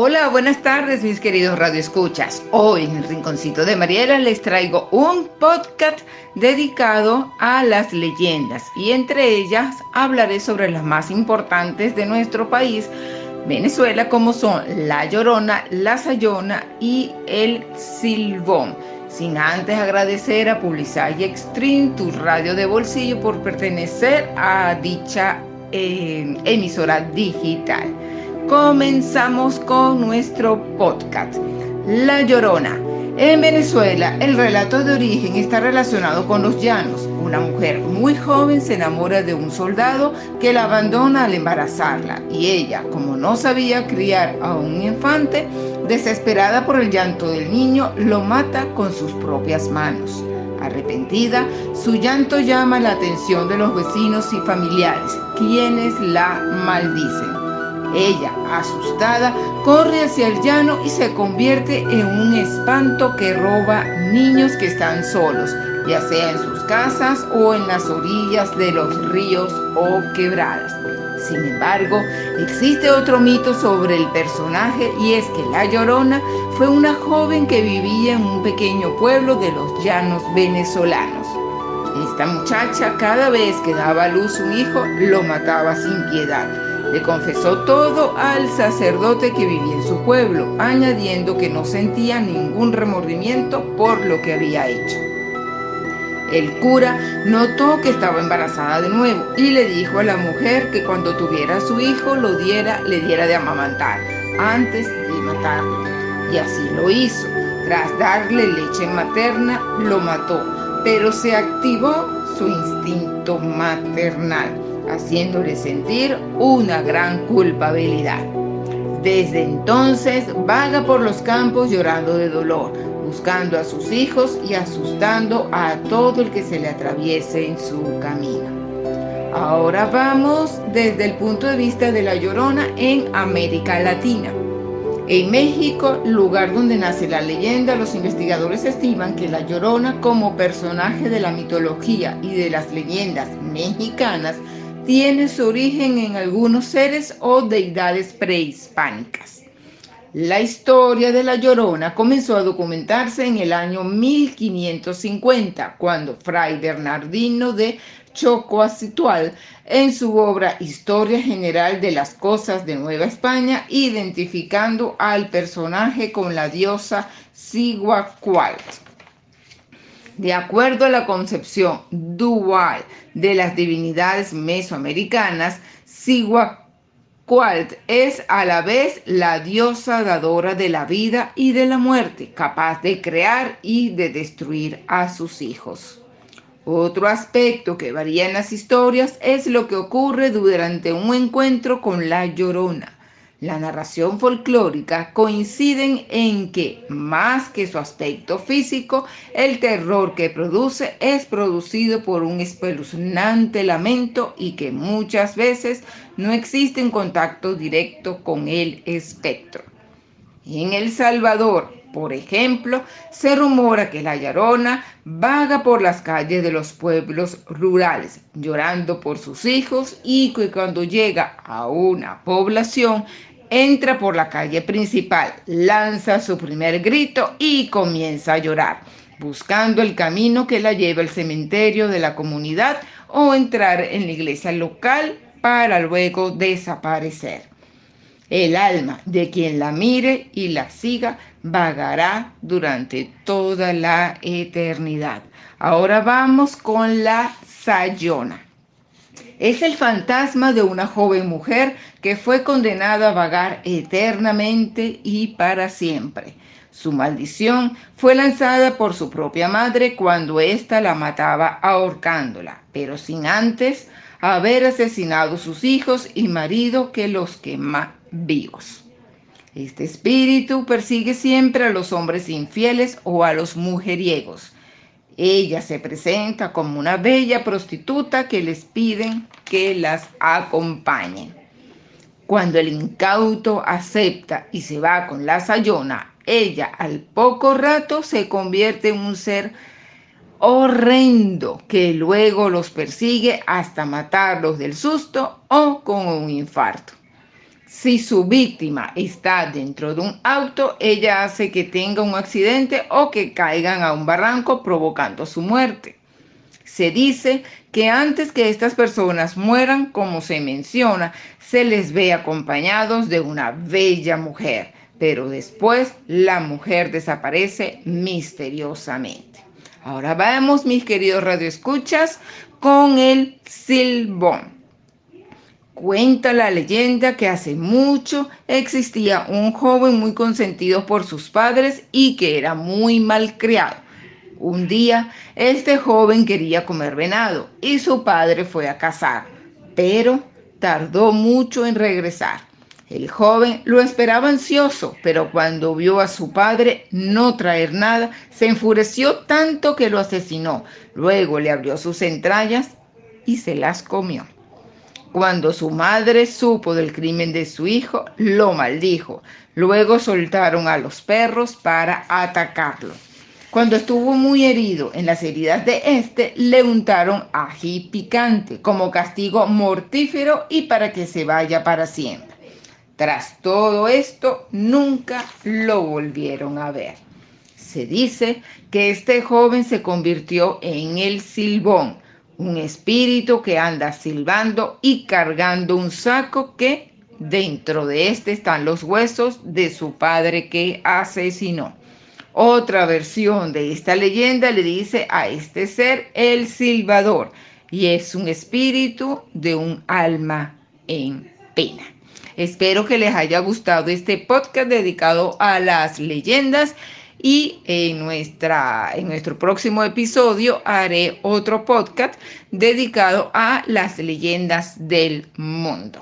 Hola, buenas tardes mis queridos radioescuchas. Hoy en el Rinconcito de Mariela les traigo un podcast dedicado a las leyendas y entre ellas hablaré sobre las más importantes de nuestro país, Venezuela, como son La Llorona, La Sayona y El Silbón. Sin antes agradecer a Publicidad y Extreme, tu radio de bolsillo, por pertenecer a dicha eh, emisora digital. Comenzamos con nuestro podcast. La Llorona. En Venezuela, el relato de origen está relacionado con los llanos. Una mujer muy joven se enamora de un soldado que la abandona al embarazarla y ella, como no sabía criar a un infante, desesperada por el llanto del niño, lo mata con sus propias manos. Arrepentida, su llanto llama la atención de los vecinos y familiares, quienes la maldicen. Ella, asustada, corre hacia el llano y se convierte en un espanto que roba niños que están solos, ya sea en sus casas o en las orillas de los ríos o quebradas. Sin embargo, existe otro mito sobre el personaje y es que La Llorona fue una joven que vivía en un pequeño pueblo de los llanos venezolanos. Esta muchacha cada vez que daba a luz un hijo lo mataba sin piedad le confesó todo al sacerdote que vivía en su pueblo, añadiendo que no sentía ningún remordimiento por lo que había hecho. El cura notó que estaba embarazada de nuevo y le dijo a la mujer que cuando tuviera a su hijo lo diera, le diera de amamantar antes de matarlo. Y así lo hizo. Tras darle leche materna, lo mató, pero se activó su instinto maternal haciéndole sentir una gran culpabilidad. Desde entonces vaga por los campos llorando de dolor, buscando a sus hijos y asustando a todo el que se le atraviese en su camino. Ahora vamos desde el punto de vista de la Llorona en América Latina. En México, lugar donde nace la leyenda, los investigadores estiman que la Llorona como personaje de la mitología y de las leyendas mexicanas tiene su origen en algunos seres o deidades prehispánicas. La historia de la Llorona comenzó a documentarse en el año 1550, cuando Fray Bernardino de Chocoacitual, en su obra Historia General de las Cosas de Nueva España, identificando al personaje con la diosa Siguacualt. De acuerdo a la concepción dual de las divinidades mesoamericanas, Siguacualt es a la vez la diosa dadora de la vida y de la muerte, capaz de crear y de destruir a sus hijos. Otro aspecto que varía en las historias es lo que ocurre durante un encuentro con la llorona la narración folclórica coinciden en que, más que su aspecto físico, el terror que produce es producido por un espeluznante lamento y que muchas veces no existe un contacto directo con el espectro. En El Salvador, por ejemplo, se rumora que la Llorona vaga por las calles de los pueblos rurales, llorando por sus hijos y que cuando llega a una población entra por la calle principal, lanza su primer grito y comienza a llorar, buscando el camino que la lleva al cementerio de la comunidad o entrar en la iglesia local para luego desaparecer. El alma de quien la mire y la siga vagará durante toda la eternidad. Ahora vamos con la Sayona. Es el fantasma de una joven mujer que fue condenada a vagar eternamente y para siempre. Su maldición fue lanzada por su propia madre cuando ésta la mataba ahorcándola, pero sin antes haber asesinado sus hijos y marido que los quema vivos. Este espíritu persigue siempre a los hombres infieles o a los mujeriegos ella se presenta como una bella prostituta que les piden que las acompañen. Cuando el incauto acepta y se va con la sayona, ella al poco rato se convierte en un ser horrendo que luego los persigue hasta matarlos del susto o con un infarto. Si su víctima está dentro de un auto, ella hace que tenga un accidente o que caigan a un barranco provocando su muerte. Se dice que antes que estas personas mueran, como se menciona, se les ve acompañados de una bella mujer, pero después la mujer desaparece misteriosamente. Ahora vamos, mis queridos radioescuchas, con el silbón. Cuenta la leyenda que hace mucho existía un joven muy consentido por sus padres y que era muy malcriado. Un día, este joven quería comer venado y su padre fue a cazar, pero tardó mucho en regresar. El joven lo esperaba ansioso, pero cuando vio a su padre no traer nada, se enfureció tanto que lo asesinó. Luego le abrió sus entrañas y se las comió. Cuando su madre supo del crimen de su hijo, lo maldijo. Luego soltaron a los perros para atacarlo. Cuando estuvo muy herido en las heridas de este, le untaron ají picante como castigo mortífero y para que se vaya para siempre. Tras todo esto, nunca lo volvieron a ver. Se dice que este joven se convirtió en el silbón, un espíritu que anda silbando y cargando un saco que dentro de este están los huesos de su padre que asesinó. Otra versión de esta leyenda le dice a este ser el silbador y es un espíritu de un alma en pena. Espero que les haya gustado este podcast dedicado a las leyendas y en, nuestra, en nuestro próximo episodio haré otro podcast dedicado a las leyendas del mundo.